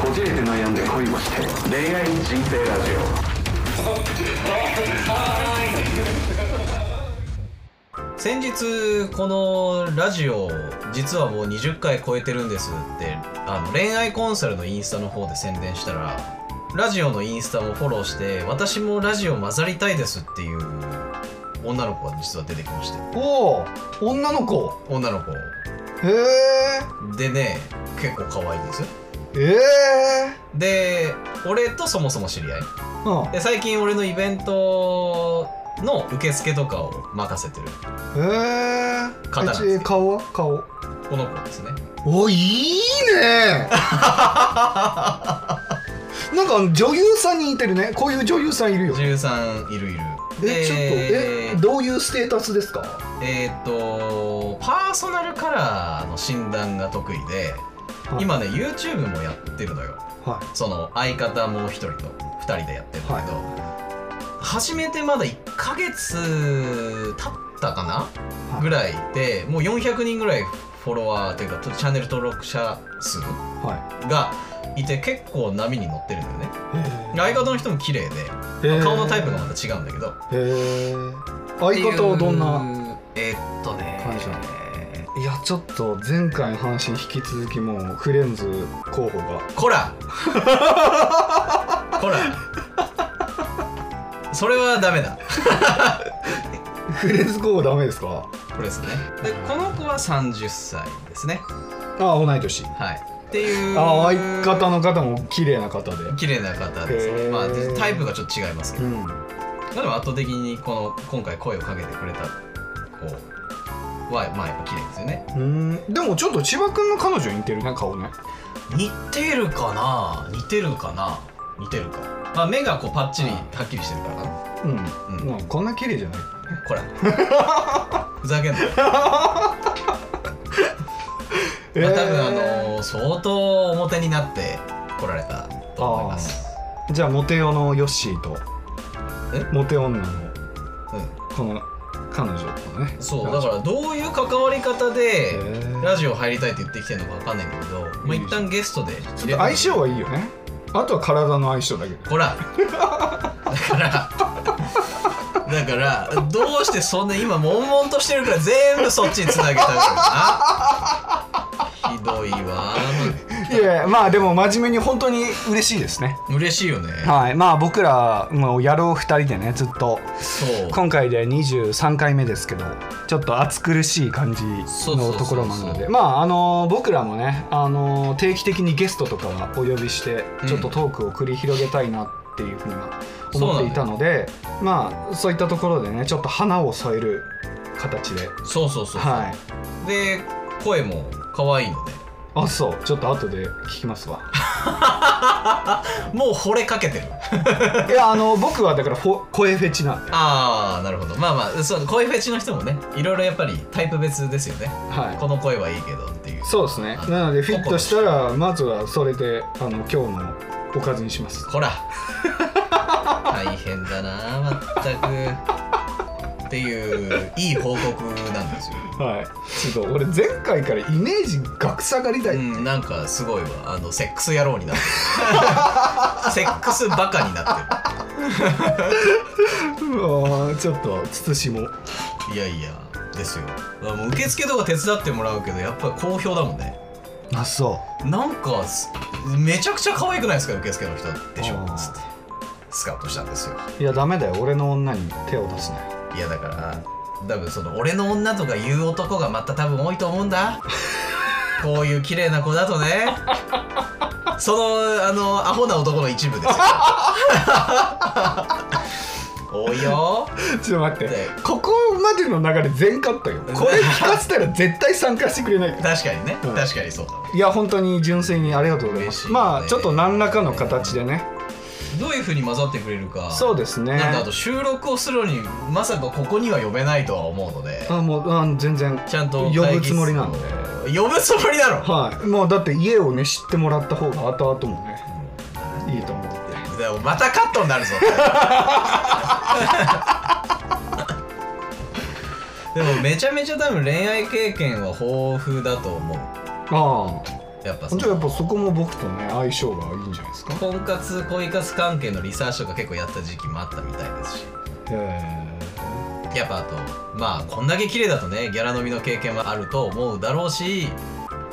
こじれて悩んで恋をして恋愛人生ラジ先日このラジオ実はもう20回超えてるんですってあの恋愛コンサルのインスタの方で宣伝したらラジオのインスタもフォローして私もラジオ混ざりたいですっていう女の子が実は出てきまして。おお女の子？女の子。へえでね結構可愛いんですよええで俺とそもそも知り合い。うん。で最近俺のイベントの受付とかを任せてる。ええ方なんですえ顔は？顔。この子ですね。おいいね。なんか女優さんに似てるね。こういう女優さんいるよ。13いるいる。えちょっとえどういうステータスですか？えーっとパーソナルカラーの診断が得意で、はい今ね YouTube もやってるのよ。はその相方もう一人と2人でやってるんだけど、始めてまだ1ヶ月経ったかな、はい。ぐらいでもう400人ぐらいフォロワーというかチャンネル登録者数い。はがいて結構波に乗ってるんだよね。い相方の人も綺麗で、顔のタイプがまた違うんだけど。相方はどんなえーっとね感じなの？いやちょっと前回の話に引き続きもうフレンズ候補が。こらこらそれはダメだ。フレンズ候補ダメですか？これですね。でこの子は30歳ですね。ああ同い年。はい。っていう。ああ相方の方も綺麗な方で。綺麗な方です。へー。まあタイプがちょっと違いますけど、うん。まあでも圧倒的にこの今回声をかけてくれた子はまあやっぱ綺麗ですよね。うん。でもちょっと千葉君の彼女に似てるね顔ね。似てるかな？似てるかな？似てるか、まあ、目がこうパッチリはっきりしてるからかな。うん、うん。まあこんな綺麗じゃないこら。ふざけんな。よ えまあ、多分あのー相当表になって来られたと思います。じゃあモテ男のヨッシーとえ？モテ女のうん。この彼女とね。そうだからどういう関わり方でラジオ入りたいって言ってきてるのかわかんないんだけど、まあ、一旦ゲストでちょっと相性はいいよね。あとは体の相性だけど。ほら。だからだからどうしてそんな今悶々としてるから全部そっちにつなげたからなまあでも真面目に本当に嬉しいですね。嬉しいよね。はい。まあ僕らもう野郎2人でねずっと。そう。今回で23回目ですけどちょっと暑苦しい感じのところもあるので。まああの僕らもねあの定期的にゲストとかはお呼びしてうん。ちょっとトークを繰り広げたいなっていうふうには思っていたので、まあそういったところでねちょっと花を添える形で。そうそうそうそう、はい。で声も可愛いのであそう。ちょっと後で聞きますわ。もう惚れかけてる。いやあの僕はだから声フェチなんで。ああなるほど。まあまあそう声フェチの人もねいろいろやっぱりタイプ別ですよね。はい。この声はいいけどっていう。そうですね。なのでフィットしたらまずはそれであの今日のおかずにします。ほら。大変だなまったくっていういい報告なんですよ。はい。ちょっと俺前回からイメージ学下がりだよ、うんなんかすごいわ。あのセックス野郎になってる。セックスバカになって うわちょっと慎も。るいやいやですよ。あもう受付とか手伝ってもらうけどやっぱり好評だもんね。あそなんかすめちゃくちゃ可愛くないですか受付の人でしょあー。つってスカウトしたんですよ。ういやダメだよ。俺の女に手を出すねいやだから多分その俺の女とか言う男がまた多分多いと思うんだ。こういう綺麗な子だとね。そのあのアホな男の一部ですよ。多いよ。ちょっと待って。でここまでの流れ全カットよ。これ聞かせたら絶対参加してくれないから。確かにね、うん。確かにそうだ。いや本当に純粋にありがとうございます、ね。まあちょっと何らかの形でねどういうふうに混ざってくれるか。そうですね。なんかあと収録をするのにまさかここには呼べないとは思うので。あもうあ全然ちゃんと呼ぶつもりなんで。で。呼ぶつもりだろはい。もうだって家をね知ってもらった方が後々もねいいと思ってで。もまたカットになるぞ。でもめちゃめちゃ多分恋愛経験は豊富だと思う。あやっぱそじゃあやっのぱそこも僕とね相性がいいんじゃないですか？婚活恋活関係のリサーチとか結構やった時期もあったみたいですし。へやっぱあとまあこんだけ綺麗だとねギャラ飲みの経験もあると思うだろうし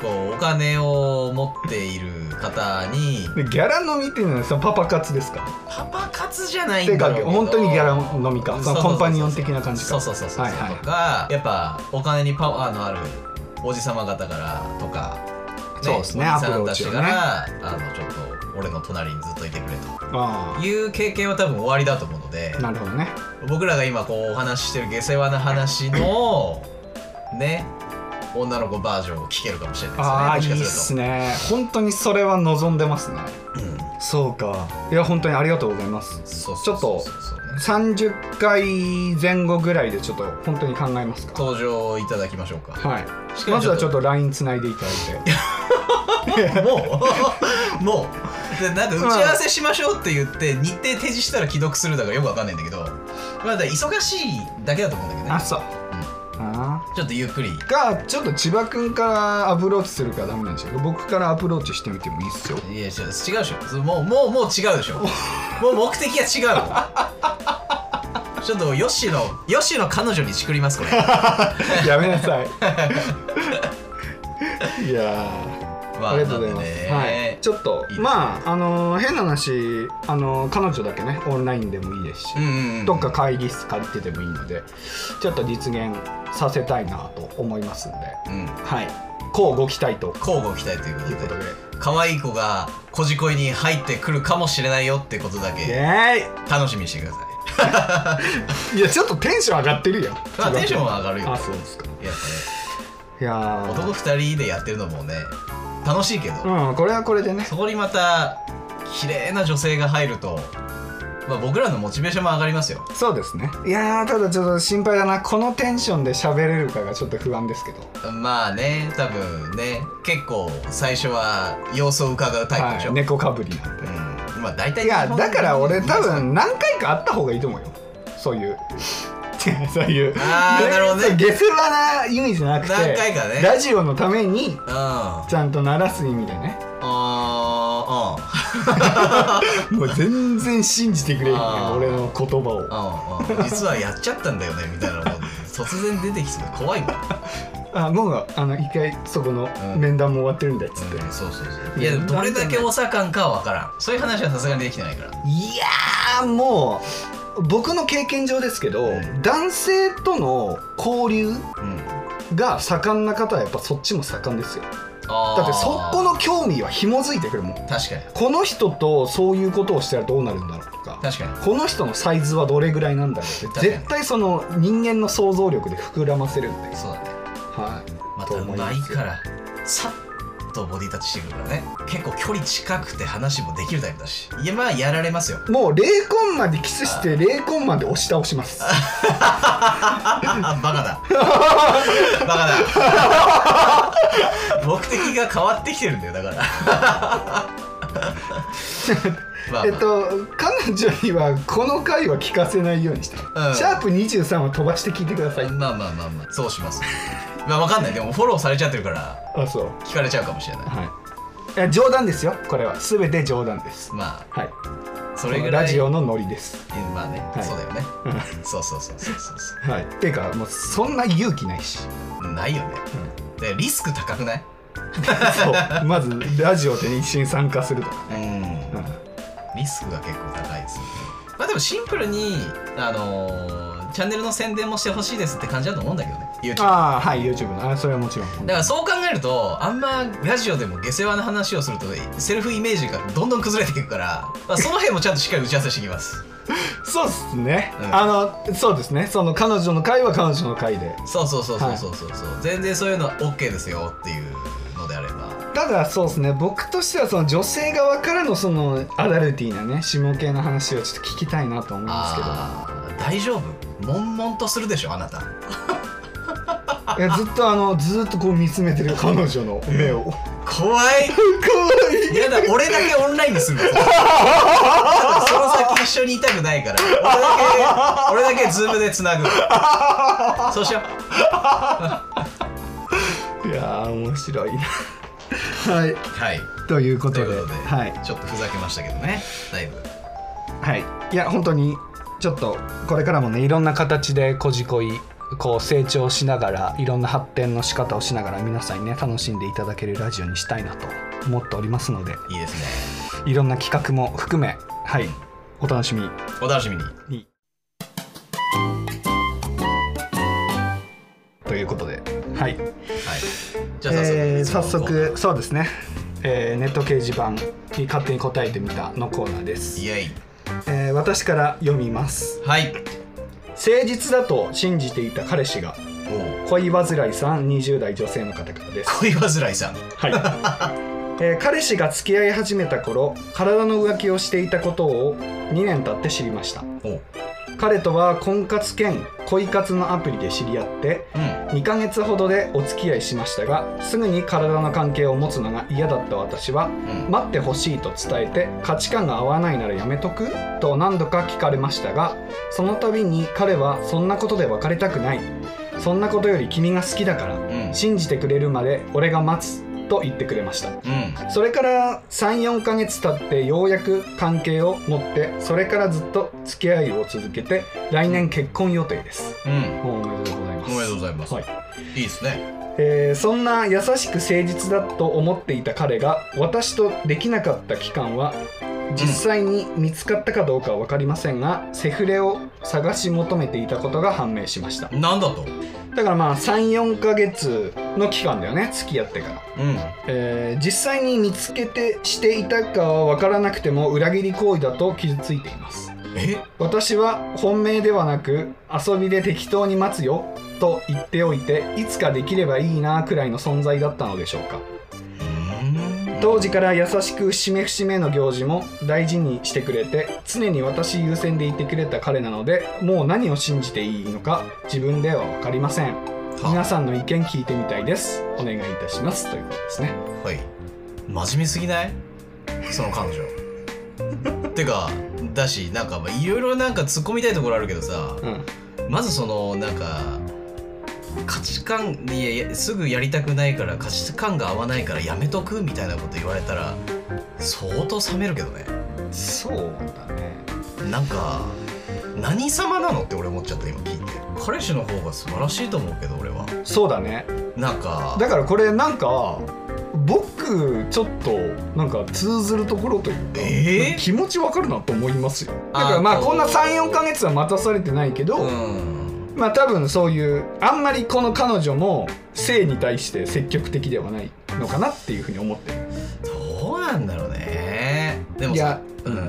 こうお金を持っている方に。ギャラ飲みっていうのはそのパパ活ですか？パパ活じゃないんだろうけど。本当にギャラ飲みか？そのコンパニオン的な感じか？そうそうそうそう。そう、はい。はいとかやっぱお金にパワーのあるおじさま方からとか、そうですね。おじさんたちかアプローチをね。ら、あのちょっと俺の隣にずっといてくれあという経験は多分終わりだと思うのであなるほどね。僕らが今こうお話ししてる下世話な話のね女の子バージョンを聞けるかもしれないですね。ああいいっすね。本当にそれは望んでますね。うん。そうか。いや本当にありがとうございます。そうちょっとそうそう。そうね30回前後ぐらいでちょっと本当に考えますか？登場いただきましょうか。はい。まずはちょっと LINE つないでいただいて。もうもう。でなんか打ち合わせしましょうって言って日程提示したら既読するだからよくわかんないんだけど。まあだ忙しいだけだと思うんだけどね。あそう、あちょっとゆっくり。ーがちょっと千葉君からアプローチするからダメなんですよ。僕からアプローチしてみてもいいっすよ。いや違うでしょ。もうもうもう違うでしょ。もう目的が違うちょっとヨッシーのヨッシーの彼女にチクりますこれ。やめなさい。いやありがとうございます、はい、ちょっとね。まああのー変な話あのー彼女だけねオンラインでもいいですし、うんうんうん。どっか会議室借りててもいいのでちょっと実現させたいなと思いますんで。うん。はい。こうご期待と。交互期待ということで。いうことで。可愛い子がこじこいに入ってくるかもしれないよってことだイけエ楽しみにしてください。いやちょっとテンション上がってるよ。まあテンションは上がるよ。あそうですか。やっいやぱねー。男二人でやってるのもね楽しいけど、うんこれはこれでね。そこにまた綺麗な女性が入ると、まあ、僕らのモチベーションも上がりますよ。そうですね。いやーただちょっと心配だな。このテンションで喋れるかがちょっと不安ですけど。まあね多分ね。結構最初は様子を伺うタイプでしょ、はい、猫かぶりなんで。うん。まあ大体いやだから俺多分何回かあった方がいいと思うよ。そういうそういうあーなるほどね。そう下世話な意味じゃなくて何回かね。ラジオのためにうん。あちゃんと鳴らす意味でね。あ もう全然信じてくれへんね俺の言葉を。うんうん。実はやっちゃったんだよねみたいなのも突然出てきそうで怖いもん、あもうあの一回そこのうん。面談も終わってるんだっつって、うん、そうそうそう。いやどれだけお盛んかは分からん。そういう話はさすがにできてないから。いやーもう僕の経験上ですけど、うん。男性との交流うん。が盛んな方はやっぱそっちも盛んですよ。だってそこの興味は紐づいてくるもん。確かに。この人とそういうことをしたらどうなるんだろうとか確かに。この人のサイズはどれぐらいなんだろうって絶対その人間の想像力で膨らませるんで、そうだね。はい、またうと思いまいからさっとボディタッチしてくるからね。結構距離近くて話もできるタイプだし。いやまあやられますよ。もう0コンマでキスして0コンマで押し倒します。あバカだ。バカだ。目的が変わってきてるんだよだからまあ、まあ、えっと彼女にはこの回は聞かせないようにして、うん。シャープ23は飛ばして聞いてください、まあまあまあまあ。そうします。まあわかんない。でもフォローされちゃってるからあそう。聞かれちゃうかもしれない。はい。いや冗談ですよこれは。全て冗談です。まあ。はい。それぐらい。ラジオのノリです。えまあね、はい。そうだよね。うん。そうそうそうそうそうそはい。ていうかもうそんな勇気ないし、うないよね。でリスク高くない？そう。まずラジオで一緒に参加するとかうん。ね、リスクが結構高いですよね。まあでもシンプルにあのーチャンネルの宣伝もしてほしいですって感じだと思うんだけどね。YouTube ああはい YouTube の。あそれはもちろん。だからそう考えるとあんまラジオでも下世話な話をするとセルフイメージがどんどん崩れていくから、まあ、その辺もちゃんとしっかり打ち合わせしてきます。そうっすね、うん。あのそうですね。その彼女の回は彼女の回で。そうそうそうそうそうそう。そう、全然そういうのは OK ですよっていうただそうですね。僕としてはその女性側からのそのアダルティーなね下系の話をちょっと聞きたいなと思うんですけど。大丈夫？悶々とするでしょあなた。いやずっとあのずっとこう見つめてる彼女の目を。怖い。怖い。やだ俺だけオンラインにするのその先一緒にいたくないから。俺だけ俺だけズームでつなぐ。そうしよ いやー面白いなはい。はい。ということで。はい。ちょっとふざけましたけどね。だいぶ。はい。いや本当にちょっとこれからもねいろんな形でこじこいこう成長しながらいろんな発展の仕方をしながら皆さんにね楽しんでいただけるラジオにしたいなと思っておりますので。いいですね。いろんな企画も含めはい。お楽しみお楽しみに。に。ということで。はいはいじゃあ早速、えー早速そうですね、えーネット掲示板に勝手に答えてみたのコーナーです。ー、イエイ。えー私から読みます。はい。誠実だと信じていた彼氏が恋煩いさん20代女性の方からです。恋煩いさん。はい、えー彼氏が付き合い始めた頃体の浮気をしていたことを2年経って知りました。彼とは婚活兼恋活のアプリで知り合ってうん2ヶ月ほどでお付き合いしましたがすぐに体の関係を持つのが嫌だった私はうん。待ってほしいと伝えて価値観が合わないならやめとくと何度か聞かれましたがその度に彼はそんなことで別れたくない。そんなことより君が好きだからうん。信じてくれるまで俺が待つと言ってくれました。うん。それから34ヶ月経ってようやく関係を持ってそれからずっと付き合いを続けて来年結婚予定です。うん。おめでとうございますおめでとうございます、はい。い、いですね。えーそんな優しく誠実だと思っていた彼が私とできなかった期間は実際に見つかったかどうかは分かりませんが、セフレを探し求めていたことが判明しました。なんだと？だからまあ34ヶ月の期間だよね付き合ってから、うん。えー実際に見つけてしていたかは分からなくても裏切り行為だと傷ついています。え？私は本命ではなく遊びで適当に待つよと言っておいていつかできればいいなくらいの存在だったのでしょうか。うん。当時から優しく節目節目の行事も大事にしてくれて常に私優先でいてくれた彼なのでもう何を信じていいのか自分では分かりません。皆さんの意見聞いてみたいです。お願いいたします。ということですね。はい。真面目すぎない？その彼女。てかだしなんかまあいろいろなんか突っ込みたいところあるけどさ。うん。まずそのなんか価値観いやいやすぐやりたくないから価値観が合わないからやめとくみたいなこと言われたら相当冷めるけどね。そうだね。なんか何様なのって俺思っちゃった今聞いて。彼氏の方が素晴らしいと思うけど俺は。そうだね。なんかだからこれなんか僕ちょっとなんか通ずるところというか、えー？気持ちわかるなと思いますよ。だからまあこんな34ヶ月は待たされてないけど、うんまあ多分そういうあんまりこの彼女も性に対して積極的ではないのかなっていうふうに思ってる。どうなんだろうね。でもさいや、うん、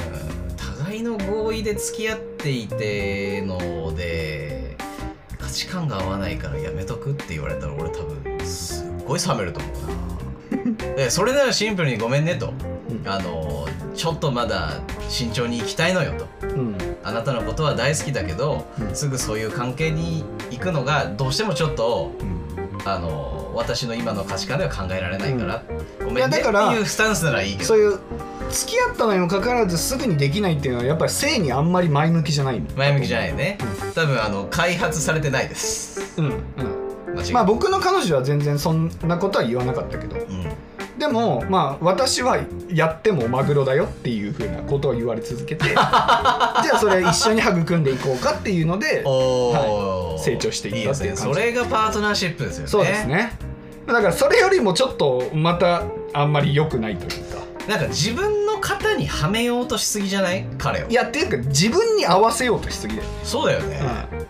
互いの合意で付き合っていてので価値観が合わないからやめとくって言われたら俺多分すっごい冷めると思うな。でそれならシンプルにごめんねと。うん。あのちょっとまだ慎重に行きたいのよと。うんあなたのことは大好きだけど、うん。すぐそういう関係に行くのがどうしてもちょっとうん。あの私の今の価値観では考えられないから、ごいめんねってやだからいうスタンスならいいけど。そういう付き合ったのにもかかわらずすぐにできないっていうのはやっぱり性にあんまり前向きじゃない前向きじゃないね、多分あの開発されてないです。うんうん。まあ僕の彼女は全然そんなことは言わなかったけど。うんでもまあ私はやってもマグロだよっていうふうなことを言われ続けて じゃあそれ一緒に育んでいこうかっていうので おー。成長していったっていう感じ。ね。それがパートナーシップですよね。そうですね。だからそれよりもちょっとまたあんまり良くないというかなんか自分の型にはめようとしすぎじゃない？彼を。いやっていうか自分に合わせようとしすぎだよ、そうだよね、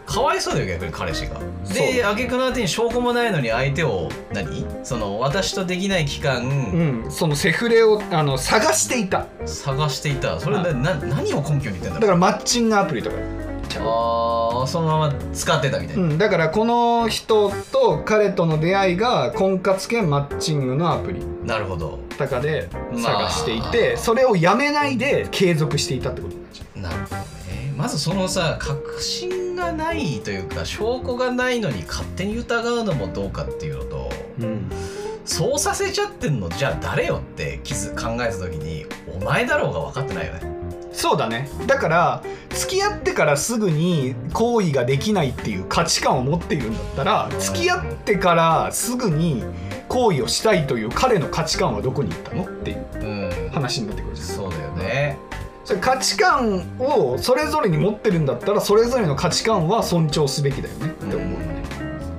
かわいそうだよ逆に彼氏が。で挙句の果てに証拠もないのに相手を何？その私とできない期間、うん、そのセフレをあの探していた。探していた。それな、な何を根拠に言ってんだろう。だからマッチングアプリとかああそのまま使ってたみたいうな、ん、だからこの人と彼との出会いが婚活兼マッチングのアプリ。なるほど。とかでまあ。探していて、それをやめないで継続していたってことになっちゃなるほどね。まずそのさ確信がないというか証拠がないのに勝手に疑うのもどうかっていうのとう、うん、そうさせちゃってんのじゃあ誰よって気づ考えた時にお前だろうが分かってないよね。そうだね。だから付き合ってからすぐに行為ができないっていう価値観を持っているんだったら付き合ってからすぐに行為をしたいという彼の価値観はどこに行ったのっていううん。話になってくるじゃん。そうだよね。それ価値観をそれぞれに持ってるんだったらそれぞれの価値観は尊重すべきだよねって思うよね、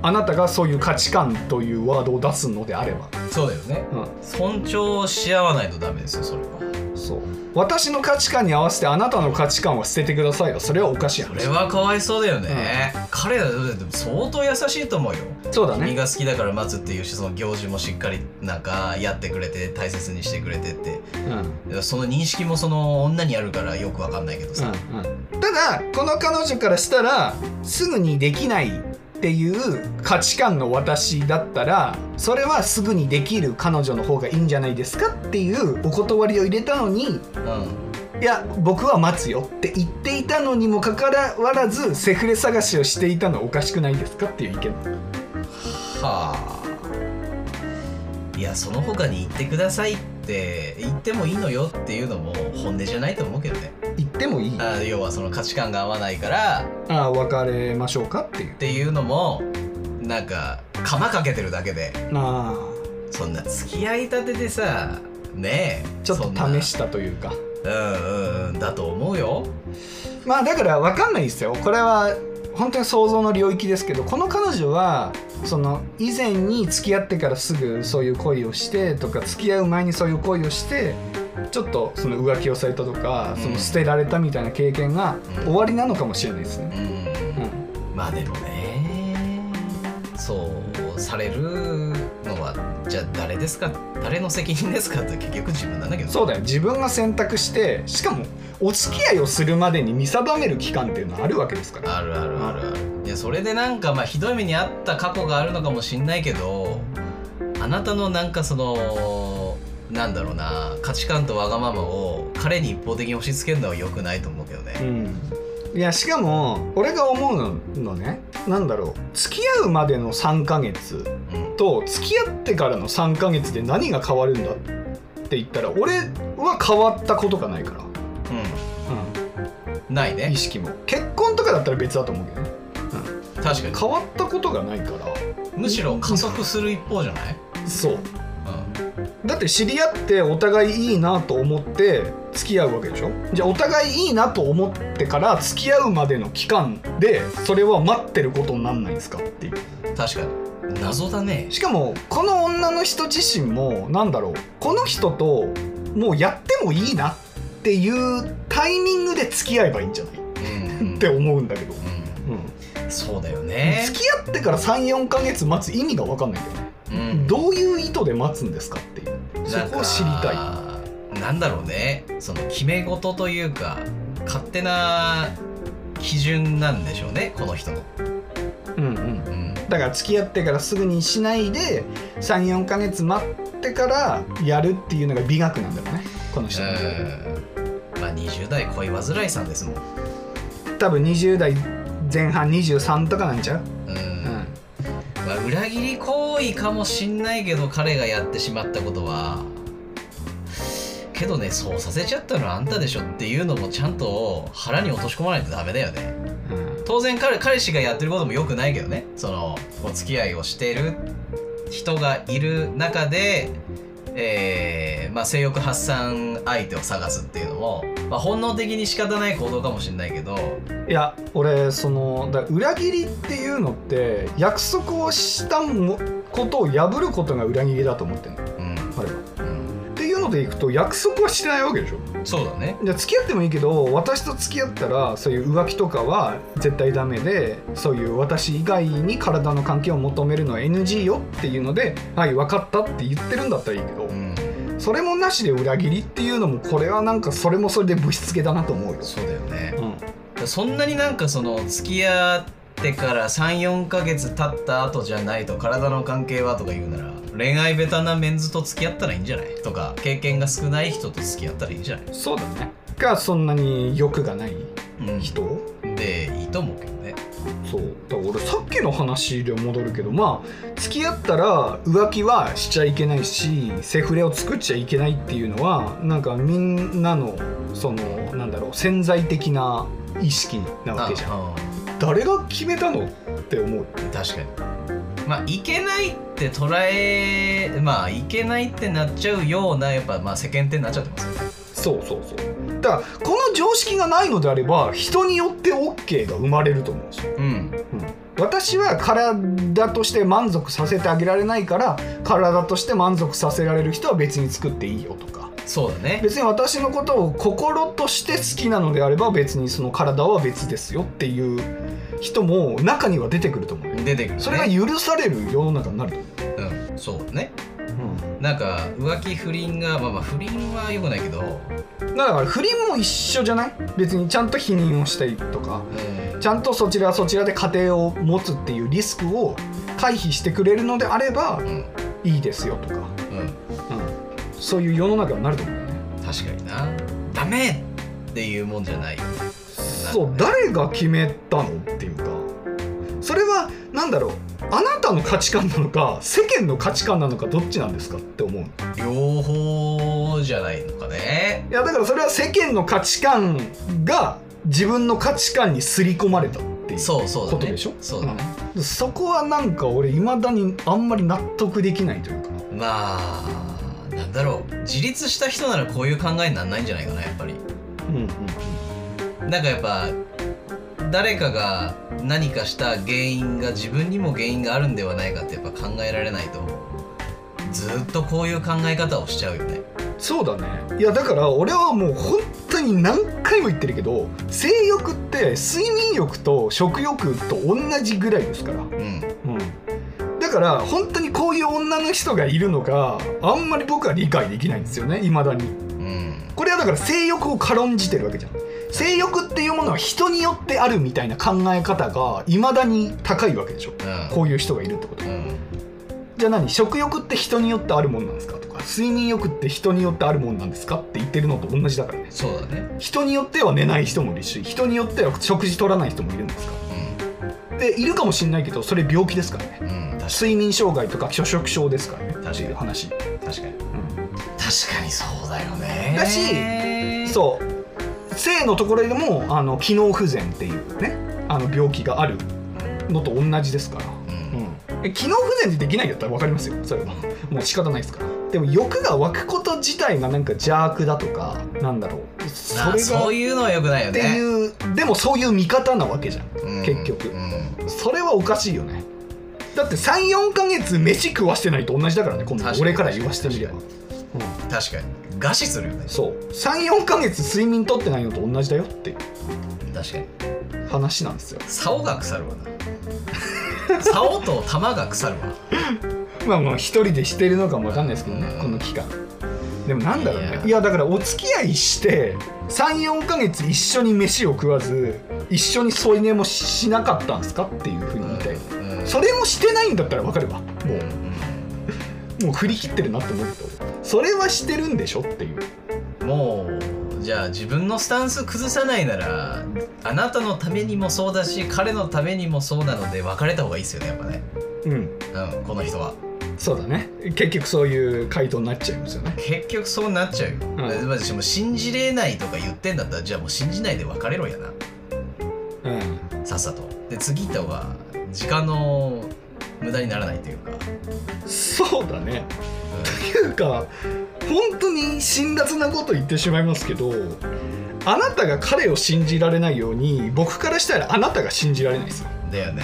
あなたがそういう価値観というワードを出すのであれば、そうだよね。う尊重し合わないとダメですよそれは。ん、そう。私の価値観に合わせてあなたの価値観は捨ててくださいよ。それはおかしい話。それはかわいそうだよね、彼らでも相当優しいと思うよ。そうだね。君が好きだから待つっていうしその行事もしっかりなんかやってくれて大切にしてくれてって。うん。その認識もその女にあるからよくわかんないけどさ、うんうん。ただこの彼女からしたらすぐにできないっていう価値観の私だったらそれはすぐにできる彼女の方がいいんじゃないですかっていうお断りを入れたのにうん。いや僕は待つよって言っていたのにもかかわらずセフレ探しをしていたのはおかしくないですかっていう意見。はあ。いやその他に言ってくださいって言ってもいいのよっていうのも本音じゃないと思うけどね。言ってもいい。ああ要はその価値観が合わないから。あ別れましょうかっていう。っていうのもなんか釜かけてるだけで。あそんな付き合いたてでさねえちょっと試したというか。うんうんうんだと思うよ。まあだから分かんないですよ。これは本当に想像の領域ですけどこの彼女はその以前に付き合ってからすぐそういう恋をしてとか付き合う前にそういう恋をしてちょっとその浮気をされたとか、うん。その捨てられたみたいな経験がうん。終わりなのかもしれないですね。うん。うんまあでもねそうされるのはじゃあ誰ですか？誰の責任ですかって結局自分なんだけど。そうだよ。自分が選択してしかもお付き合いをするまでに見定める期間っていうのはあるわけですから。あるあるあるある。いやそれでなんかまあひどい目にあった過去があるのかもしんないけどあなたのなんかそのなんだろうな価値観とわがままを彼に一方的に押し付けるのは良くないと思うけどね。うん。いやしかも俺が思うのねなんだろう付き合うまでの3ヶ月うん。と付き合ってからの3ヶ月で何が変わるんだって言ったら俺は変わったことがないから、ううん。ないね。意識も。結婚とかだったら別だと思うけどね。確かに。変わったことがないから。むしろ加速する一方じゃない、そう。うん、だって知り合ってお互いいいなと思って付き合うわけでしょ？じゃあお互いいいなと思ってから付き合うまでの期間でそれは待ってることになんないんですかっていう。確かに。謎だね。しかもこの女の人自身もなんだろうこの人ともうやってもいいなっていうタイミングで付き合えばいいんじゃない？うん。うんって思うんだけど、ううん。んそうだよね。付き合ってから34ヶ月待つ意味が分かんないんだよね、うんどういう意図で待つんですかっていう。そこを知りたい。いなんだろうね。その決め事というか勝手な基準なんでしょうねこの人の、うんうん。うん、だから付き合ってからすぐにしないで34ヶ月待ってからやるっていうのが美学なんだろうねこの人の。まあ20代恋煩いさんですもん。多分20代前半23とかなんちゃう？うん、うんまあ、裏切り行為かもしんないけど彼がやってしまったことは。けどねそうさせちゃったのはあんたでしょっていうのもちゃんと腹に落とし込まないとダメだよね。うん。当然彼彼氏がやってることも良くないけどね。そのお付き合いをしてる人がいる中で、えーまあ、性欲発散相手を探すっていうのも、まあ、本能的に仕方ない行動かもしれないけどいや俺そのだ裏切りっていうのって約束をしたもことを破ることが裏切りだと思ってんの。うん、彼は。うん、っていうのでいくと約束はしてないわけでしょそうだね。じゃあ付き合ってもいいけど私と付き合ったらそういう浮気とかは絶対ダメでそういう私以外に体の関係を求めるのは NG よっていうのではい分かったって言ってるんだったらいいけど、うん。それもなしで裏切りっていうのもこれはなんかそれもそれでぶしつけだなと思うよ。そうだよね。うん。そんなになんかその付き合ってから34ヶ月経った後じゃないと体の関係はとか言うなら恋愛ベタなメンズと付き合ったらいいんじゃない？とか経験が少ない人と付き合ったらいいんじゃない、そうだね。がそんなに欲がないうん、人、でいいと思うけどね。そう。だから俺さっきの話で戻るけどまあ付き合ったら浮気はしちゃいけないしセフレを作っちゃいけないっていうのはなんかみんなのそのなんだろう潜在的な意識なわけじゃん。あ誰が決めたの？って思う。うん確かにまあいけないって捉えまあいけないってなっちゃうようなやっぱまあ世間体になっちゃってます。よねそうそうそう。だからこの常識がないのであれば人によって OK が生まれると思うんですよ、うん。私は体として満足させてあげられないから体として満足させられる人は別に作っていいよとか。そうだね。別に私のことを心として好きなのであれば別にその体は別ですよっていう人も中には出てくると思うよ。出てくるね。それが許される世の中になると思うん。そうね。う、なんか浮気不倫がまあまあ不倫はよくないけど、だから不倫も一緒じゃない？別にちゃんと否認をしたりとか。うん。ちゃんとそちらはそちらで家庭を持つっていうリスクを回避してくれるのであればうん。いいですよとか、うん、うん、そういう世の中になると思うよね。確かにな。ダメっていうもんじゃない。よねそう誰が決めたのっていうか。それは何だろう。あなたの価値観なのか世間の価値観なのかどっちなんですかって思う両方じゃないのかね。いやだからそれは世間の価値観が自分の価値観に刷り込まれたっていうそうそうだね。ことでしょ？そうだね、うん。そこはなんか俺いまだにあんまり納得できないというか。まあなんだろう。自立した人ならこういう考えにならないんじゃないかなやっぱり。うんうんなんかやっぱ誰かが何かした原因が自分にも原因があるんではないかってやっぱ考えられないとずっとこういう考え方をしちゃうよね。そうだね。いやだから俺はもう本当に何回も言ってるけど性欲って睡眠欲と食欲と同じぐらいですから、うん。うん、だから本当にこういう女の人がいるのかあんまり僕は理解できないんですよねいまだに。うん。これはだから性欲を軽んじてるわけじゃん性欲っていうものは人によってあるみたいな考え方がいまだに高いわけでしょ。うん。こういう人がいるってこと。うん。じゃあ何？食欲って人によってあるもんなんですか？とか睡眠欲って人によってあるもんなんですかって言ってるのと同じだからね。そうだね。人によっては寝ない人もいるし人によっては食事取らない人もいるんですか？でいるかもしれないけどそれ病気ですからね。うん睡眠障害とか拒食症ですからね。かに。っていう話、に確かに。うん。確かにそうだよね。だしそう性のところでもあの機能不全っていうねあの病気があるのと同じですから、うん。え機能不全でできないんだったら分かりますよ？それは。もう仕方ないですから。でも欲が湧くこと自体がなんか邪悪だとかなんだろう。そあれがそういうのはよくないよってねいうでもそういう見方なわけじゃん。うん。結局。うん。それはおかしいよね。だって34ヶ月飯食わしてないと同じだからね今度。確かに。俺から言わしてみれば、確かに餓死するよね。そう。34ヶ月睡眠とってないのと同じだよって。いう確かに。話なんですよ。竿が腐るわな。竿と玉が腐るわ。まあまあ一人でしてるのかもわかんないですけどねうん。この期間。でもなんだろうね。いやだからお付き合いして34ヶ月一緒に飯を食わず一緒に添い寝もしなかったんですかっていうふうに言いたい、うん。それもしてないんだったら分かればもう。ん。うもう振り切ってるなって思うけどそれはしてるんでしょっていう。うんもうじゃあ自分のスタンス崩さないならあなたのためにもそうだし彼のためにもそうなので別れた方がいいですよねやっぱね。うん。うんこの人は。そうだね。結局そういう回答になっちゃいますよね。結局そうなっちゃうよ、んまあでも信じれないとか言ってんだったらじゃあもう信じないで別れろやな。うん。さっさと。で次行った方が時間の無駄にならないというか、そうだねというか本当に辛辣なこと言ってしまいますけどあなたが彼を信じられないように僕からしたらあなたが信じられないですよ。だよね。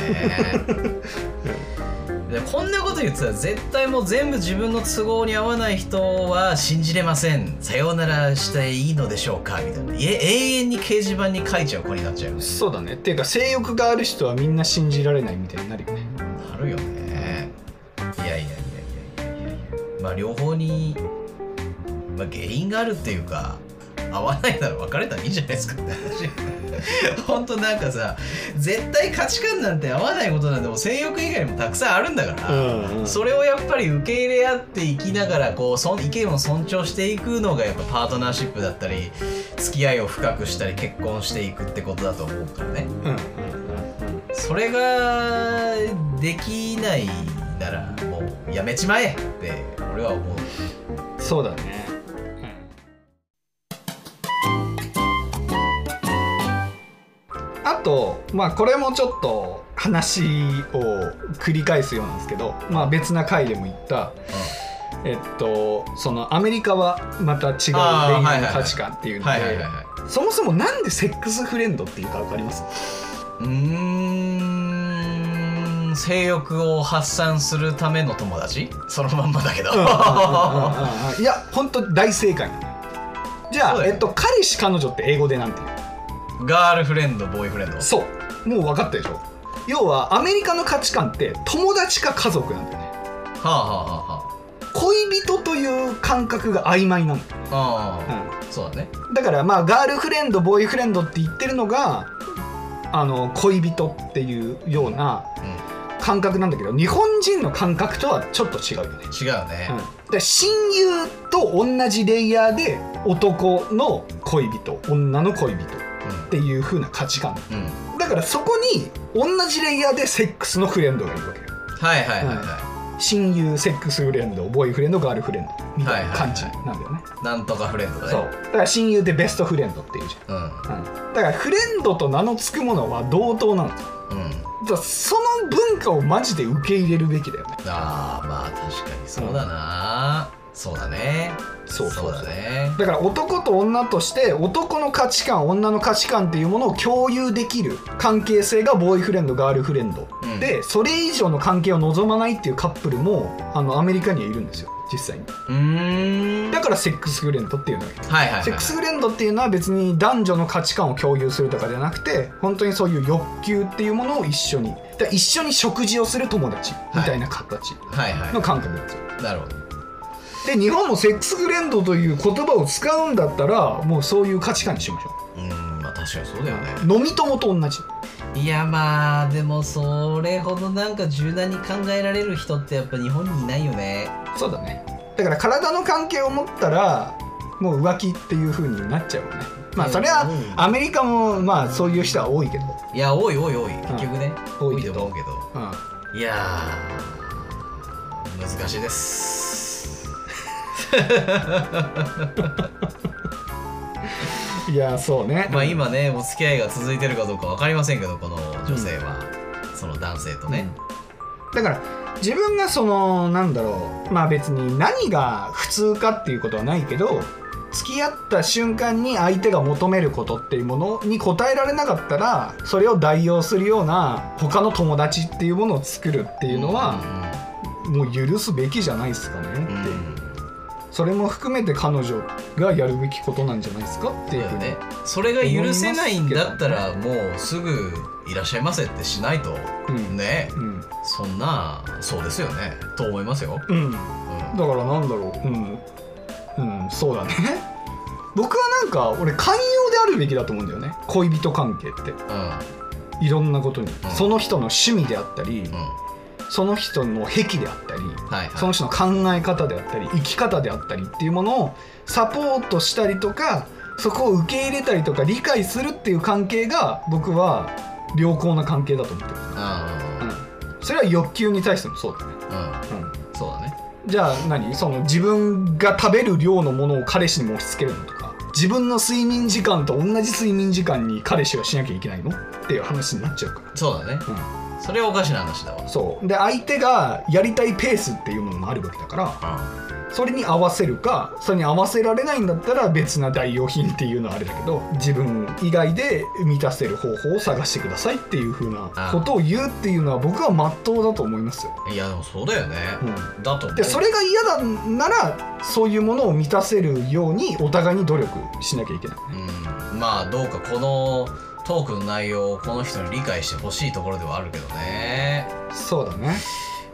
でこんなこと言ってたら絶対もう全部自分の都合に合わない人は信じれません。さようならしていいのでしょうかみたいな。いえ永遠に掲示板に書いちゃう子になっちゃうよね。そうだね。っていうか性欲がある人はみんな信じられないみたいになるよね。なるよねまあ両方に、まあ、原因があるっていうか合わないなら別れたらいいじゃないですか。って話ほんとなんかさ絶対価値観なんて合わないことなんてもう性欲以外にもたくさんあるんだから、うんうん。それをやっぱり受け入れ合っていきながらこうそん意見を尊重していくのがやっぱパートナーシップだったり付き合いを深くしたり結婚していくってことだと思うからね。うんうんうん。それができないならもうやめちまえって俺は思ううん。そうだね、あとまあこれもちょっと話を繰り返すようなんですけど、まあ、別な回でも言った、えっと、そのアメリカはまた違う恋愛の価値観っていうのでそもそもなんでセックスフレンドっていうか分かります？いうーん性欲を発散するための友達？そのまんまだけど。いや本当大正解。じゃあ、えっと、彼氏彼女って英語でなんて？言ガールフレンドボーイフレンド？うそう。もう分かったでしょ？要はアメリカの価値観って友達か家族なんだよね。はあはあはあは恋人という感覚が曖昧なの、あああ、うそうだね。ん、だからまあガールフレンドボーイフレンドって言ってるのがあの恋人っていうようなう感覚なんだけど日本人の感覚とはちょっっと違うよね、ん違うね。うん、で親友と同じレイヤーで男の恋人女の恋人っていう風な価値観。うん、うん、だからそこに同じレイヤーでセックスのフレンドがいるわけよ。はいはいはいはい、親友セックスフレンドボーイフレンドガールフレンド。みたいな感じなんだよね、なんとかフレンドだね。そう。だから親友ってベストフレンドっていうじうん。ゃん、うん、だからフレンドと名の付くものは同等なんですようんだその文化をマジで受け入れるべきだよね。ああまあ確かにそうだな、そうだね。そうそうそう。だね。だから男と女として男の価値観女の価値観っていうものを共有できる関係性がボーイフレンドガールフレンド、うん。でそれ以上の関係を望まないっていうカップルもあのアメリカにはいるんですよ実際に。だからセックスフレンドっていうのはいはいはい、はい、セックスフレンドっていうのは別に男女の価値観を共有するとかじゃなくて本当にそういう欲求っていうものを一緒に。だ一緒に食事をする友達みたいな形はいはの感覚なんですよ、いなるほど。で日本もセックスフレンドという言葉を使うんだったらもうそういう価値観にしましょう。ーんまあ確かにそうだよね。う飲み友と同じいやまあでもそれほどなんか柔軟に考えられる人ってやっぱ日本にいないよね。そうだね。だから体の関係を持ったらもう浮気っていう風になっちゃうよね。まあそれはうんアメリカもまあそういう人は多いけど、いや多い多い多い。結局ね、多いけど。と思うけど。うん、いやー難しいです いやそうね。まあ今ねお付き合いが続いてるかどうか分かりませんけどこの女性は、その男性とね、だから自分がそのなんだろう。まあ別に何が普通かっていうことはないけど付き合った瞬間に相手が求めることっていうものに応えられなかったらそれを代用するような他の友達っていうものを作るっていうのは、もう許すべきじゃないですかねってうんいう、うんそれも含めて彼女がやるべきことなんじゃないですかっていうふうにねそれが許せないんだったらもうすぐいらっしゃいませってしないと、うん。ね。うん、そんなそうですよね。と思いますよ、うん、うん。だからなんだろう。うん、うん、そうだね。僕はなんか俺寛容であるべきだと思うんだよね。恋人関係って。うん。いろんなことに、うん。その人の趣味であったり、うんその人の癖であったり、はいはい。その人の考え方であったり生き方であったりっていうものをサポートしたりとかそこを受け入れたりとか理解するっていう関係が僕は良好な関係だと思ってる、あうん、それは欲求に対してもそうだね、あうん。うん、そうだね。じゃあ何？その自分が食べる量のものを彼氏にも押し付けるのとか自分の睡眠時間と同じ睡眠時間に彼氏はしなきゃいけないの？っていう話になっちゃうかそうだね。ら、それはおかしな話だわ。うん、そう。で相手がやりたいペースっていうものもあるわけだからそれに合わせるかそれに合わせられないんだったら別な代用品っていうのはあれだけど自分以外で満たせる方法を探してくださいっていう風なことを言うっていうのは僕は真っ当だと思いますよ、いやでもそうだよね、うん、だと思うでそれが嫌だならそういうものを満たせるようにお互いに努力しなきゃいけない。うん。まあどうかこのトークの内容をこの人に理解してほしいところではあるけどね。そうだね。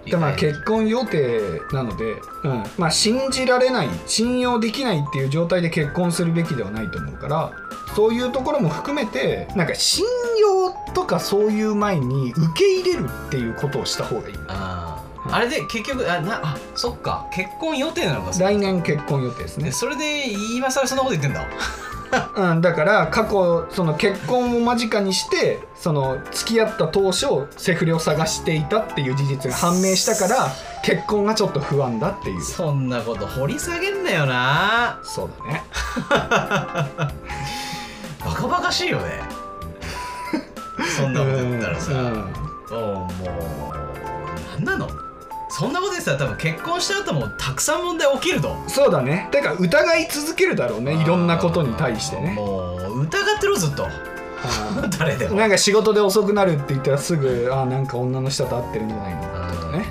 理でまあ解結婚予定なので、うん。まあ、信じられない信用できないっていう状態で結婚するべきではないと思うからそういうところも含めてなんか信用とかそういう前に受け入れるっていうことをした方がいい。あうんー。あれで結局あなあそっか。結婚予定なのか。来年結婚予定ですね。で、それで今更そんなこと言ってんだうん、だから過去その結婚を間近にしてその付き合った当初セフレを探していたっていう事実が判明したから結婚がちょっと不安だっていう。そんなこと掘り下げんなよな。そうだね。バカバカしいよね。そんなこと言ったらさ、うん。もうもうなんなの？そんなこと言ってたら多分結婚した後もたくさん問題起きるとそうだね。てか疑い続けるだろうね。いろんなことに対してね。もう疑ってろずっと。うん。誰でも。なんか仕事で遅くなるって言ったらすぐあなんか女の人と会ってるんじゃないの？とかね。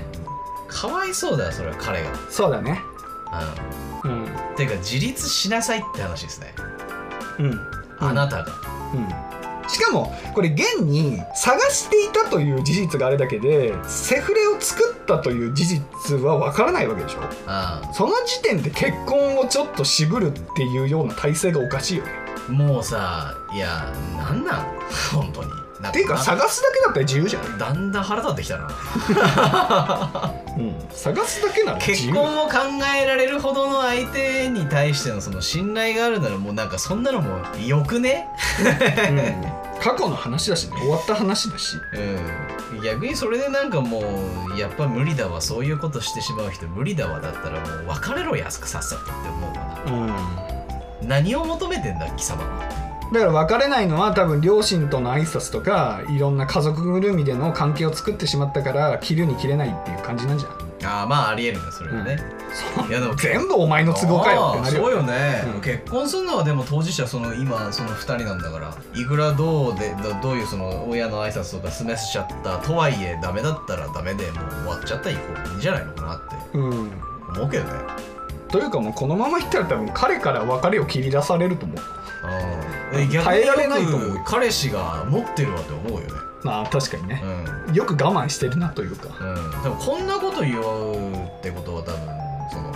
かわいそうだよそれは彼が。そうだね。ううん。んていうか自立しなさいって話ですね、うん。あなたが。うんしかもこれ現に探していたという事実があるだけでセフレを作ったという事実は分からないわけでしょ。あその時点で結婚をちょっと渋るっていうような体制がおかしいよね。あもうさいやなんなん？本当に。っていうか探すだけだったら自由じゃない、だんだん腹立ってきたな。うん、探すだけなら自結由婚を考えられるほどの相手に対してのその信頼があるならもうなんかそんなのもよくね？うん、過去の話だしね終わった話だし。うん。逆にそれでなんかもうやっぱ無理だわそういうことしてしまう人無理だわだったらもう別れろやさっさとって思うかうん。な何を求めてんだ貴様は。だから別れないのは多分両親との挨拶とかいろんな家族ぐるみでの関係を作ってしまったから切るに切れないっていう感じなんじゃんああまあありえるねそれはね、いやでも 全部お前の都合かよ。ってそうよよね、うん。結婚するのはでも当事者その今その2人なんだからいくらどうでどどういうその親の挨拶とか済ませちゃったとはいえダメだったらダメでもう終わっちゃったらいいんじゃないのかなって。うん。思うけどね。というかもうこのままいったら多分彼から別れを切り出されると思う。うん逆に耐えられないとよ思う。く彼氏が持ってるわって思うよねまあ確かにね。う、んよく我慢してるなというか。うん、でもこんなこと言うってことは多分その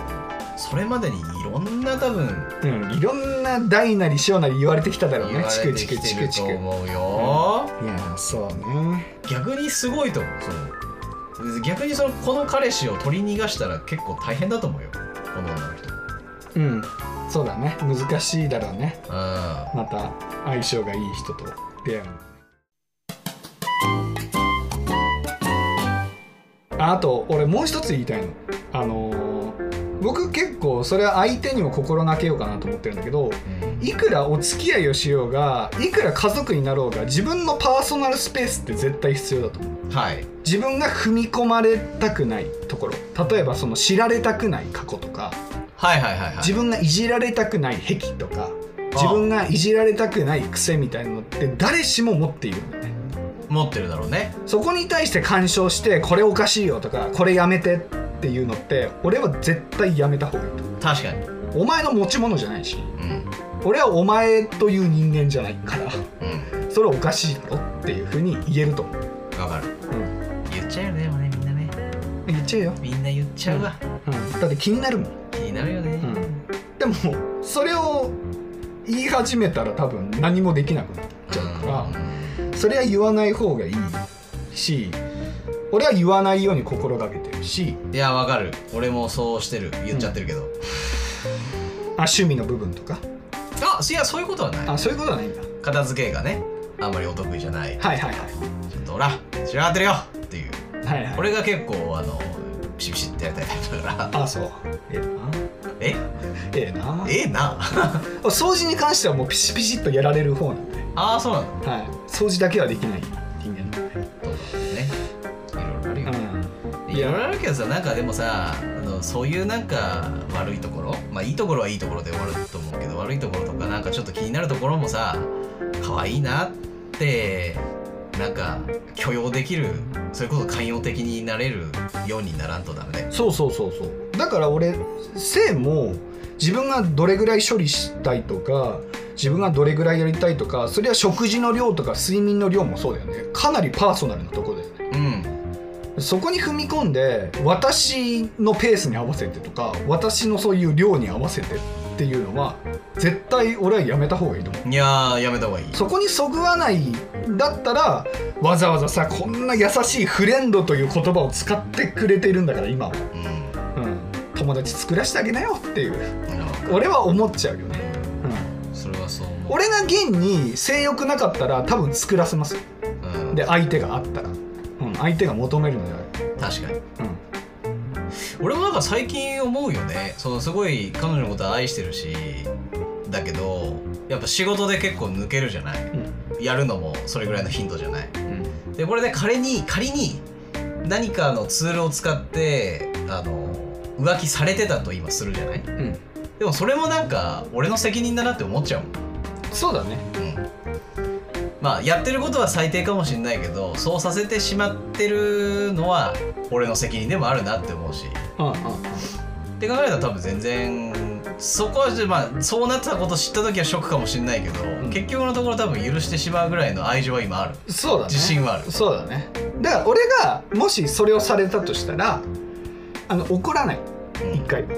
それまでにいろんな多分うん。いろんな大なり小なり言われてきただろうね。チクチクチクチク。思うよ、いやそうね。逆にすごいと思うその。逆にそのこの彼氏を取り逃がしたら結構大変だと思うよ。この女の人。うん。そうだね。難しいだろうね。うまた相性がいい人と出会うのああと俺もう一つ言いたいの。あのー僕結構それは相手にも心がけようかなと思ってるんだけどん。いくらお付き合いをしようがいくら家族になろうが自分のパーソナルスペースって絶対必要だと思う。はい。自分が踏み込まれたくないところ。例えばその知られたくない過去とか。はいはいはいはい。自分がいじられたくない癖とか。自分がいじられたくない癖みたいなのって誰しも持っているんだよね持ってるだろうね。そこに対して干渉してこれおかしいよとかこれやめてっていうのって俺は絶対やめた方がいいと思確かに。うお前の持ち物じゃないし。うん。俺はお前という人間じゃないからうん。それおかしいだろっていうふうに言えると思う、わかる。うん、言っちゃうよねでもねみんなね。言っちゃうよ、みんな言っちゃうわ、うん、だって気になるもん。気になるよね、ん。でもそれを言い始めたら多分何もできなくなっちゃうから、それは言わない方がいいし俺は言わないように心がけてるしいやわかる。俺もそうしてる。言っちゃってるけど、あ趣味の部分とか？あいやそういうことはない。あそういうことはないんだ。片付けがねあんまりお得意じゃない。はいはいはい。ちょっとほら仕上がってるよ。っていう。はいはい。俺が結構あのピシピシってやりたいタイプだから。あそう。えええな。ええな。ええな。掃除に関してはもうピシピシっとやられる方なんで、ああそうなんだはい、掃除だけはできない人間なんで、どうだね。いろいろあるよ、うん、いろいろあるけどさなんかでもさあのそういうなんか悪いところ？まあいいところはいいところで終わると思うけど悪いところとかなんかちょっと気になるところもさ可愛いなってなんか許容できるそれこそ寛容的になれるようにならんとダメね。そうそうそうそう。だから俺性も自分がどれぐらい処理したいとか自分がどれぐらいやりたいとかそれは食事の量とか睡眠の量もそうだよね。かなりパーソナルなとこだよね。うん。そこに踏み込んで私のペースに合わせてとか私のそういう量に合わせてっていうのは絶対俺はやめた方がいいと思う。いやーやめた方がいい。そこにそぐわないだったらわざわざさこんな優しいフレンドという言葉を使ってくれてるんだから今は、うん。うん、友達作らせてあげなよっていう。うん俺は思っちゃうよね、うん、それはそう思う。俺が現に性欲なかったら多分作らせますよ。うん。で相手があったら、うん、相手が求めるのであ確かに。れば、俺もなんか最近思うよね。そのすごい彼女のこと愛してるしだけどやっぱ仕事で結構抜けるじゃない。うんうん。やるのもそれぐらいの頻度じゃない。うん。でこれで仮に仮に何かのツールを使ってあの浮気されてたと今するじゃない。うんでもそれもなんか俺の責任だなって思っちゃうもん。そうだね。うん。まあやってることは最低かもしれないけどそうさせてしまってるのは俺の責任でもあるなって思うし。うんうんって考えたら多分全然そこはまあそうなってたこと知った時はショックかもしれないけど、ん。結局のところ多分許してしまうぐらいの愛情は今ある。そうだね。自信はある。そうだね。だから俺がもしそれをされたとしたらあの怒らない。うん。一回も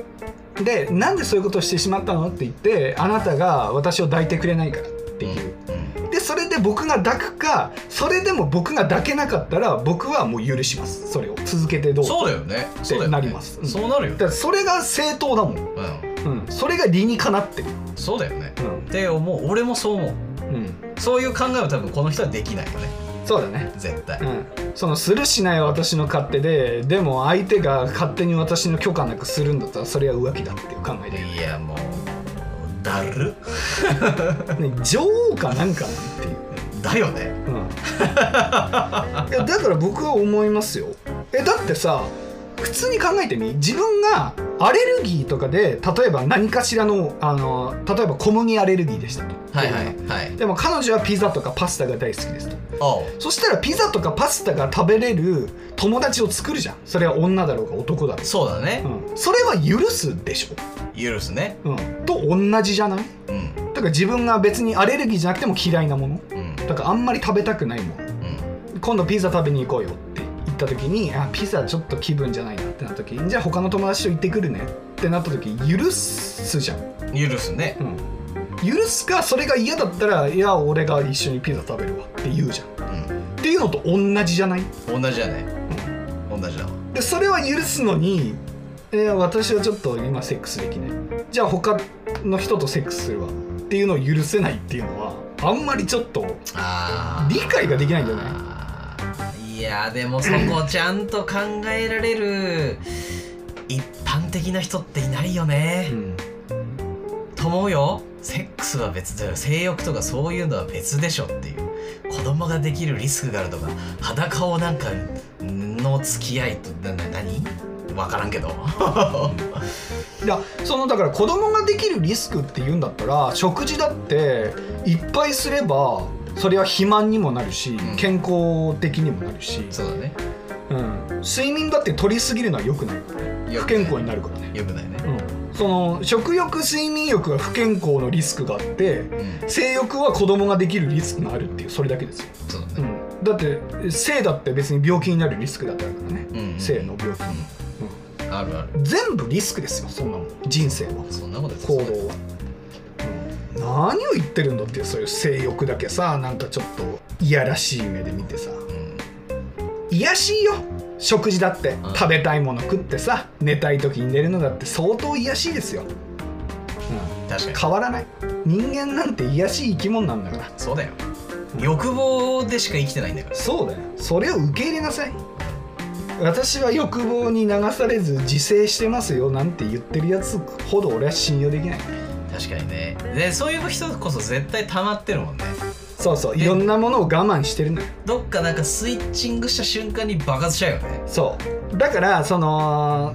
でなんでそういうことをしてしまったのって言ってあなたが私を抱いてくれないからっていう、うんでそれで僕が抱くかそれでも僕が抱けなかったら僕はもう許します。それを。続けてどうぞそうだよね。そうだよね。なります。うん。そうなるよだからそれが正当だもん、うん。うん、それが理にかなってる、そうだよね。うん。って思う。俺もそう思う。うん、そういう考えは多分この人はできないよねそうだね。絶対、うん、そのするしないは私の勝手ででも相手が勝手に私の許可なくするんだったらそれは浮気だっていう考えで、いやもうだる。ね、女王かなんかなんていう、だよね。うん、いやだから僕は思いますよ。えだってさ普通に考えてみ自分がアレルギーとかで例えば何かしらのあの例えば小麦アレルギーでしたと。はいはいはい。でも彼女はピザとかパスタが大好きですと。そしたらピザとかパスタが食べれる友達を作るじゃん。それは女だろうが男だろそうだね。うん、それは許すでし許すね。ょ、うん、と同じじゃない？うん。だから自分が別にアレルギーじゃなくても嫌いなもの。うん。だからあんまり食べたくないものうん。今度ピザ食べに行こうよった時にあピザちょっと気分じゃないなってなった時じゃあ他の友達と行ってくるねってなった時許すじゃん、許すね。うん、許すかそれが嫌だったらいや俺が一緒にピザ食べるわって言うじゃん。っていうのと同じじゃない、うん同じだね。同じだわ。でそれは許すのにいや私はちょっと今セックスできない。じゃあ他の人とセックスするわっていうのを許せないっていうのはあんまりちょっと理解ができないんじゃない？いやでもそこちゃんと考えられる一般的な人っていないよね、うんと思うよ。セックスは別だよ。性欲とかそういうのは別でしょっていう。子供ができるリスクがあるとか裸をなんかの付き合いとな何？分からんけど。いやそのだから子供ができるリスクっていうんだったら食事だっていっぱいすればそれは肥満にもなるし、ん。健康的にもなるし、そうだね。うん、睡眠だって取りすぎるのは良くない。からね不健康になるからね、よくないね。うん、その食欲睡眠欲は不健康のリスクがあってうん。性欲は子供ができるリスクがあるっていうそれだけですよ、そうだね。うん、だって性だって別に病気になるリスクだってあるからね、うんうん性の病気、あるある。うん、全部リスクですよそんなもん。人生は。そんなことです行動は、うん何を言ってるんだっていうそういう性欲だけさなんかちょっといやらしい目で見てさ。うん癒やしいよ。食事だって、うん。食べたいもの食ってさ寝たい時に寝るのだって相当癒やしいですよ、うん、確かに。変わらない。人間なんて癒やしい生き物なんだから。そうだよ。欲望でしか生きてないんだから。そうだよ。それを受け入れなさい。私は欲望に流されず自制してますよなんて言ってるやつほど俺は信用できない確かにね。でそういう人こそ絶対溜まってるもんね。そうそう。いろんなものを我慢してるのよ。どっかなんかスイッチングした瞬間に爆発しちゃうよね。そう。だからその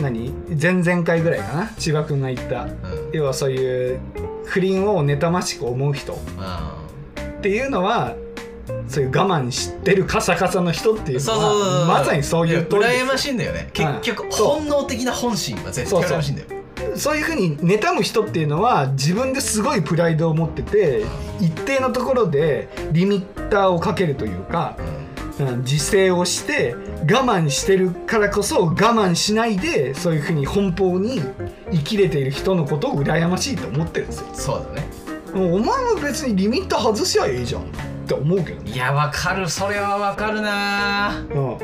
何？前々回ぐらいかな？千葉君が言った。うん。要はそういう不倫を妬ましく思う人。っあていうのはそういう我慢してるカサカサの人っていうのはまさにそういう通りです羨ましいんだよね。はい。結局本能的な本心は絶対羨ましいんだよそういうふうに妬む人っていうのは自分ですごいプライドを持ってて一定のところでリミッターをかけるというか、うん自制をして我慢してるからこそ我慢しないでそういうふうに奔放に生きれている人のことを羨ましいと思ってるんですよ。そうだねもうお前も別にリミッター外しゃいいじゃんって思うけどね。いやわかる。それはわかるな。うん、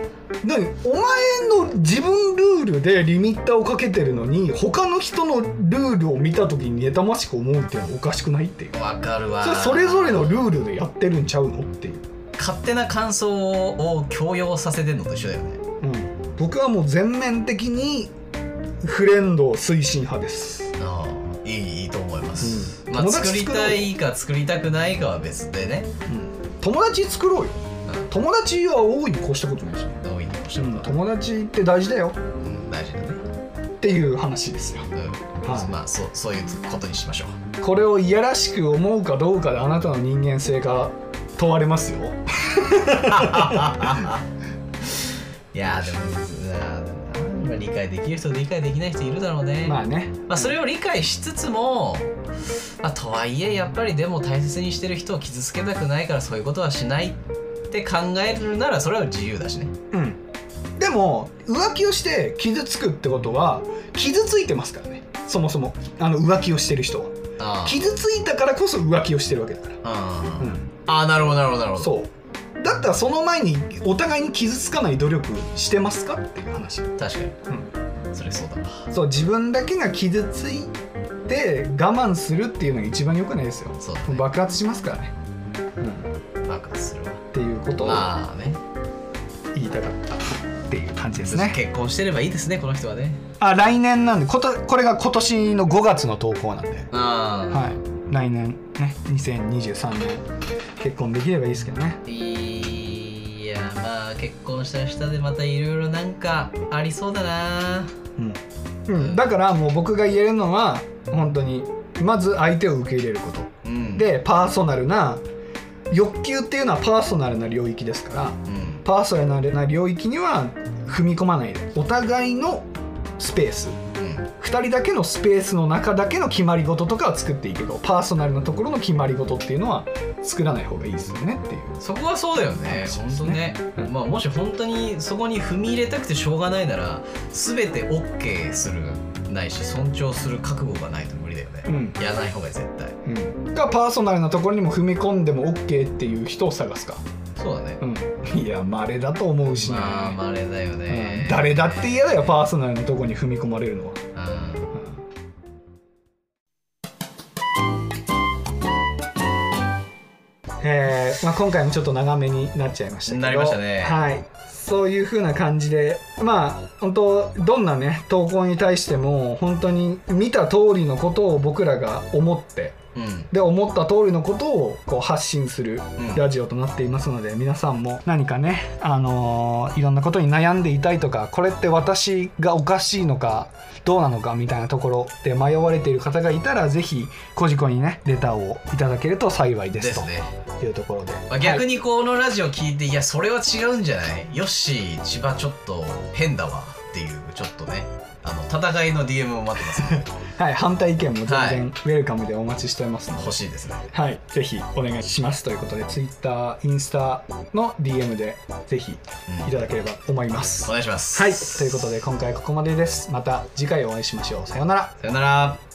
何お前の自分ルールでリミッターをかけてるのに他の人のルールを見た時に妬ましく思うっていうのはおかしくないっていう。わかるわ。それそれぞれのルールでやってるんちゃうのっていう、勝手な感想を強要させてんのと一緒だよね。うん、僕はもう全面的にフレンド推進派です。ああいいいいと思います、まあ友作りたいか作りたくないかは別でね。うん友達作ろうよ。友達は大いに越したことないし、大いにおっしゃうんる。と友達って大事だよ。うん大事だね。っていう話ですよ。うん。はい。まあそうそういうことにしましょう。これをいやらしく思うかどうかであなたの人間性が問われますよ。いやーでもうんまあ理解できる人と理解できない人いるだろうね。まあね。まあ、それを理解しつつも、まあ、とはいえやっぱりでも大切にしてる人を傷つけたくないからそういうことはしないって考えるならそれは自由だしね。うん。でも浮気をして傷つくってことは傷ついてますからね。そもそも。あの浮気をしてる人は。あ傷ついたからこそ浮気をしてるわけだから。あ、うんうん。ああなるほどなるほどなるほど。そうだったらその前にお互いに傷つかない努力してますかっていう話、確かに。うん、それそうだわそう自分だけが傷ついて我慢するっていうのが一番良くないですよ。そうだね。爆発しますからね、うん、っ爆発するわ。ていうことを言いたかったっていう感じですね。結婚してればいいですねこの人はね。あ来年なんでことこれが今年の5月の投稿なんで。ああ、はい。来年ね2023年結婚できればいいですけどねい、やまあ結婚した下でまたいろいろなんかありそうだな。うん、うん、だからもう僕が言えるのは本当にまず相手を受け入れること。うん。でパーソナルな欲求っていうのはパーソナルな領域ですからうん。パーソナルな領域には踏み込まないでお互いのスペース。うん2人だけのスペースの中だけの決まり事とかは作っていいけどパーソナルなところの決まり事っていうのは作らない方がいいですよねっていう。そこはそうだよね。本当ね。ね、まあ、もし本当にそこに踏み入れたくてしょうがないなら全て OK するないし尊重する覚悟がないと無理だよね、うん。やらない方が絶対。うん。がパーソナルなところにも踏み込んでも OK っていう人を探すか。そうだね、うんいや稀だと思うし。ね、まあだよね。うん、誰だって嫌だよパーソナルなところに踏み込まれるのは。うん。えーまあ、今回もちょっと長めになっちゃいましたけど。なりましたね。はい。そういう風な感じでまあ本当どんなね投稿に対しても本当に見た通りのことを僕らが思ってうんで思った通りのことをこう発信するうん。ラジオとなっていますので、皆さんも何かね、あのーいろんなことに悩んでいたいとかこれって私がおかしいのかどうなのかみたいなところで迷われている方がいたらぜひコジコにねレターをいただけると幸いでですというところで、まあ、逆にこのラジオ聞いて、い、やそれは違うんじゃない？ヨッシー千葉ちょっと変だわっていうちょっとねあの戦いの DM を待ってます。のではい、はい、反対意見も全はい然ウェルカムでお待ちしておりますので、欲しいですね。はい、ぜひお願いしますということで Twitter インスタの DM でぜひいただければと思います、お願いします。はいということで今回ここまでです。また次回お会いしましょう。さようなら。さよなら